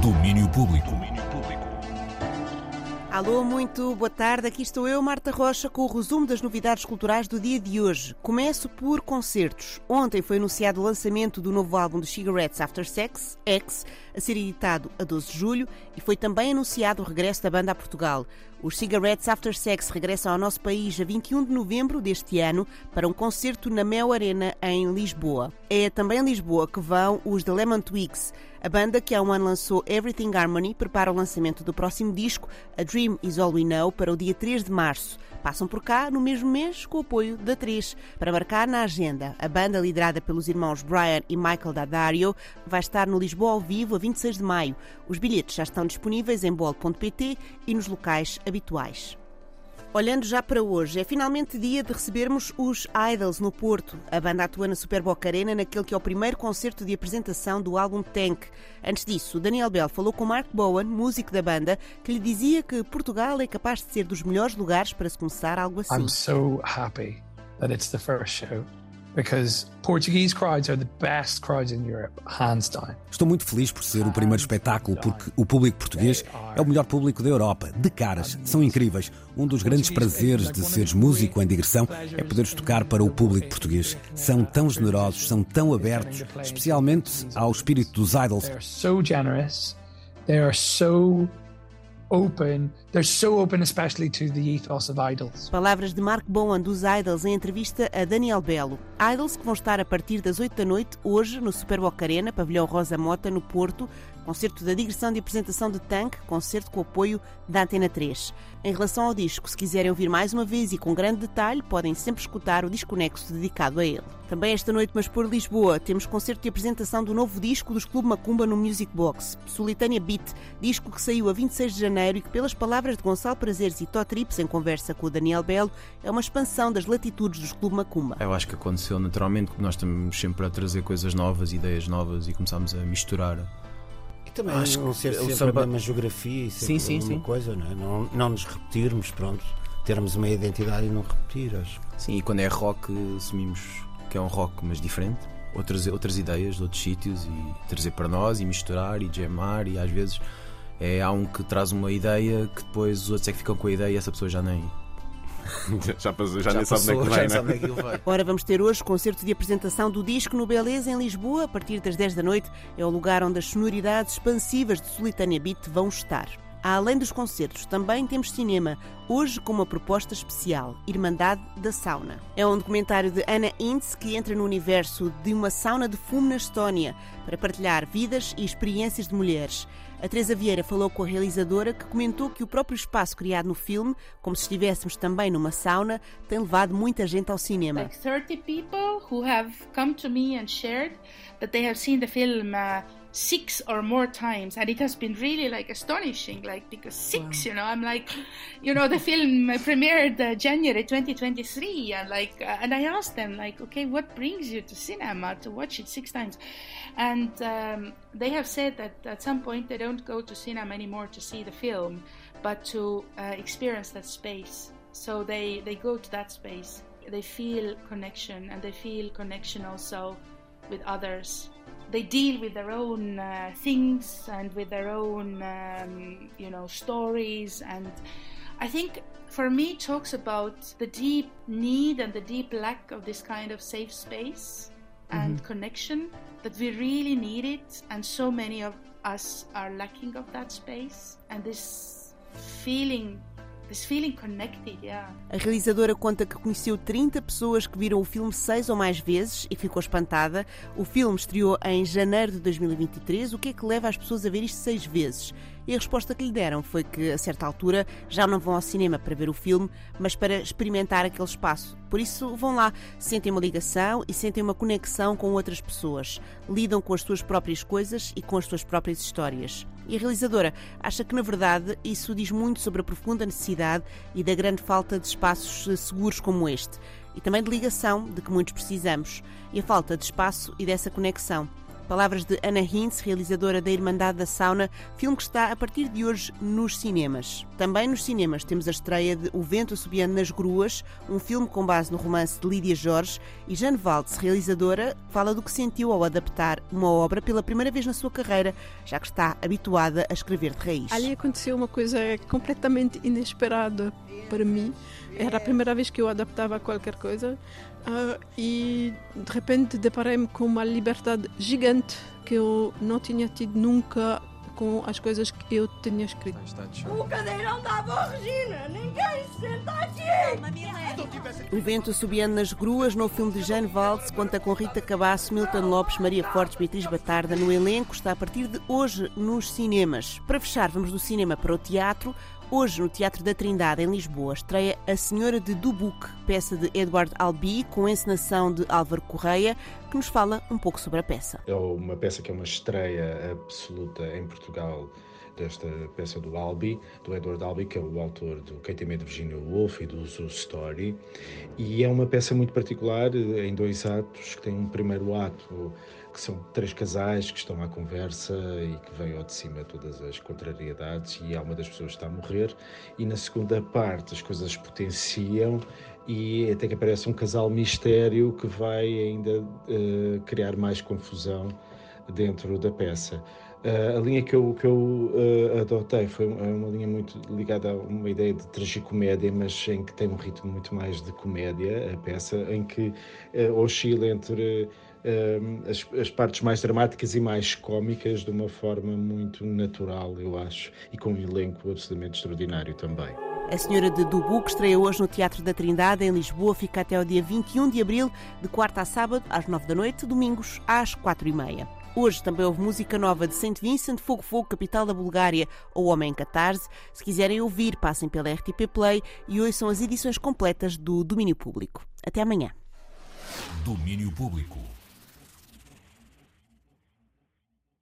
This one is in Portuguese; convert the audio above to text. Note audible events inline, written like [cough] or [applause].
Domínio público. Alô, muito boa tarde. Aqui estou eu, Marta Rocha, com o resumo das novidades culturais do dia de hoje. Começo por concertos. Ontem foi anunciado o lançamento do novo álbum de Cigarettes After Sex, X, a ser editado a 12 de julho, e foi também anunciado o regresso da banda a Portugal. Os Cigarettes After Sex regressam ao nosso país a 21 de novembro deste ano para um concerto na Mel Arena em Lisboa. É também em Lisboa que vão os The Lemon Twigs. A banda, que há um ano lançou Everything Harmony, prepara o lançamento do próximo disco, A Dream Is All We Know, para o dia 3 de março. Passam por cá no mesmo mês com o apoio da 3. Para marcar na agenda, a banda, liderada pelos irmãos Brian e Michael Daddario, vai estar no Lisboa ao vivo a 26 de maio. Os bilhetes já estão disponíveis em bol.pt e nos locais habituais. Olhando já para hoje, é finalmente dia de recebermos os Idols no Porto. A banda atua na Super Boca Arena naquele que é o primeiro concerto de apresentação do álbum Tank. Antes disso, Daniel Bell falou com Mark Bowen, músico da banda, que lhe dizia que Portugal é capaz de ser dos melhores lugares para se começar algo assim. I'm so happy that it's the first show because Portuguese crowds are the best crowds in Europe, hands down. Estou muito feliz por ser o primeiro espetáculo, porque o público português é o melhor público da Europa, de caras. São incríveis. Um dos grandes prazeres de seres músico em digressão é poderes tocar para o público português. São tão generosos, são tão abertos, especialmente ao espírito dos idols. They are so open. They're so open, especially to the ethos of idols. Palavras de Mark Bowen dos Idols em entrevista a Daniel Belo. Idols que vão estar a partir das 8 da noite, hoje, no Super Boca Arena, pavilhão Rosa Mota, no Porto, concerto da digressão de apresentação de Tank, concerto com apoio da Antena 3. Em relação ao disco, se quiserem ouvir mais uma vez e com grande detalhe, podem sempre escutar o Desconexo dedicado a ele. Também esta noite, mas por Lisboa, temos concerto de apresentação do novo disco dos Clube Macumba no Music Box, Solitânia Beat, disco que saiu a 26 de janeiro e que, pelas palavras de Gonçalo Prazeres e Tó Trips em conversa com o Daniel Belo, é uma expansão das latitudes dos Clube Macumba. Eu acho que aconteceu naturalmente, porque nós estamos sempre a trazer coisas novas, ideias novas e começamos a misturar E também Acho não que ser sempre samba- a mesma geografia e sempre Sim, sim, a mesma sim. coisa, não, é? não, não nos repetirmos, pronto. Termos uma identidade e não repetir, acho. Sim, e quando é rock, assumimos que é um rock, mas diferente. Outras, outras ideias de outros sítios e trazer para nós e misturar e jamar. E às vezes é, há um que traz uma ideia que depois os outros é que ficam com a ideia e essa pessoa já nem. [laughs] já passou, já, nem sabe onde é que já vai, nem né? sabe onde é que vai. Ora, vamos ter hoje concerto de apresentação do disco no Beleza, em Lisboa, a partir das 10 da noite. É o lugar onde as sonoridades expansivas de Solitânia Beat vão estar. Além dos concertos, também temos cinema, hoje com uma proposta especial, Irmandade da Sauna. É um documentário de Anna Intz que entra no universo de uma sauna de fumo na Estónia para partilhar vidas e experiências de mulheres. A Teresa Vieira falou com a realizadora que comentou que o próprio espaço criado no filme, como se estivéssemos também numa sauna, tem levado muita gente ao cinema. like 30 people who have come to me and shared that they have seen the film uh, six or more times and it has been really like astonishing like because six you know i'm like you know the film premiered uh, january 2023 and like uh, and i asked them like okay what brings you to cinema to watch it six times? And um, they have said that at some point they don't go to cinema anymore to see the film but to uh, experience that space. So they they go to that space. They feel connection and they feel connection also with others they deal with their own uh, things and with their own um, you know stories. And i think for me it talks about the deep need and the deep lack of this kind of safe space and connection that we really need it. And so many of us are lacking of that space. And this feeling A realizadora conta que conheceu 30 pessoas que viram o filme seis ou mais vezes e ficou espantada. O filme estreou em janeiro de 2023. O que é que leva as pessoas a ver isto seis vezes? E a resposta que lhe deram foi que, a certa altura, já não vão ao cinema para ver o filme, mas para experimentar aquele espaço. Por isso, vão lá, sentem uma ligação e sentem uma conexão com outras pessoas. Lidam com as suas próprias coisas e com as suas próprias histórias. E a realizadora acha que, na verdade, isso diz muito sobre a profunda necessidade e da grande falta de espaços eh, seguros como este. E também de ligação, de que muitos precisamos. E a falta de espaço e dessa conexão. Palavras de Ana Hintz, realizadora da Irmandade da Sauna, filme que está a partir de hoje nos cinemas. Também nos cinemas temos a estreia de O Vento Assobiando nas Gruas, um filme com base no romance de Lídia Jorge, e Jane Valdes, realizadora, fala do que sentiu ao adaptar uma obra pela primeira vez na sua carreira, já que está habituada a escrever de raiz. Ali aconteceu uma coisa completamente inesperada para mim. Era a primeira vez que eu adaptava qualquer coisa uh, e de repente deparei-me com uma liberdade gigante que eu não tinha tido nunca com as coisas que eu tinha escrito. O cadeirão da avó Regina, ninguém se senta aqui! O vento subiando nas gruas, no filme de Jane Valdes, conta com Rita Cabasso, Milton Lopes, Maria Fortes, Beatriz Batarda no elenco, está a partir de hoje nos cinemas. Para fechar, vamos do cinema para o teatro. Hoje, no Teatro da Trindade, em Lisboa, estreia A Senhora de Dubuque, peça de Edward Albee, com encenação de Álvaro Correia, que nos fala um pouco sobre a peça. É uma peça que é uma estreia absoluta em Portugal desta peça do Albee, do Edward Albee, que é o autor do Medo de Virginia Woolf e do Zoo Story. E é uma peça muito particular, em dois atos, que tem um primeiro ato que são três casais que estão à conversa e que vêm ao de cima todas as contrariedades e há uma das pessoas que está a morrer e na segunda parte as coisas potenciam e até que aparece um casal mistério que vai ainda uh, criar mais confusão dentro da peça. Uh, a linha que eu, que eu uh, adotei foi uma linha muito ligada a uma ideia de tragicomédia, mas em que tem um ritmo muito mais de comédia, a peça, em que uh, oscila entre as, as, partes mais dramáticas e mais cómicas de uma forma muito natural, eu acho, e com um elenco absolutamente extraordinário também. A Senhora de Dubu, que estreia hoje no Teatro da Trindade, em Lisboa, fica até o dia 21 de abril, de quarta a sábado, às 9 da noite, domingos, às 4 e meia. Hoje também houve música nova de Saint Vincent, Fogo Fogo, capital da Bulgária, ou Homem Catarse. Se quiserem ouvir, passem pela RTP Play e hoje são as edições completas do Domínio Público. Até amanhã. Domínio Público.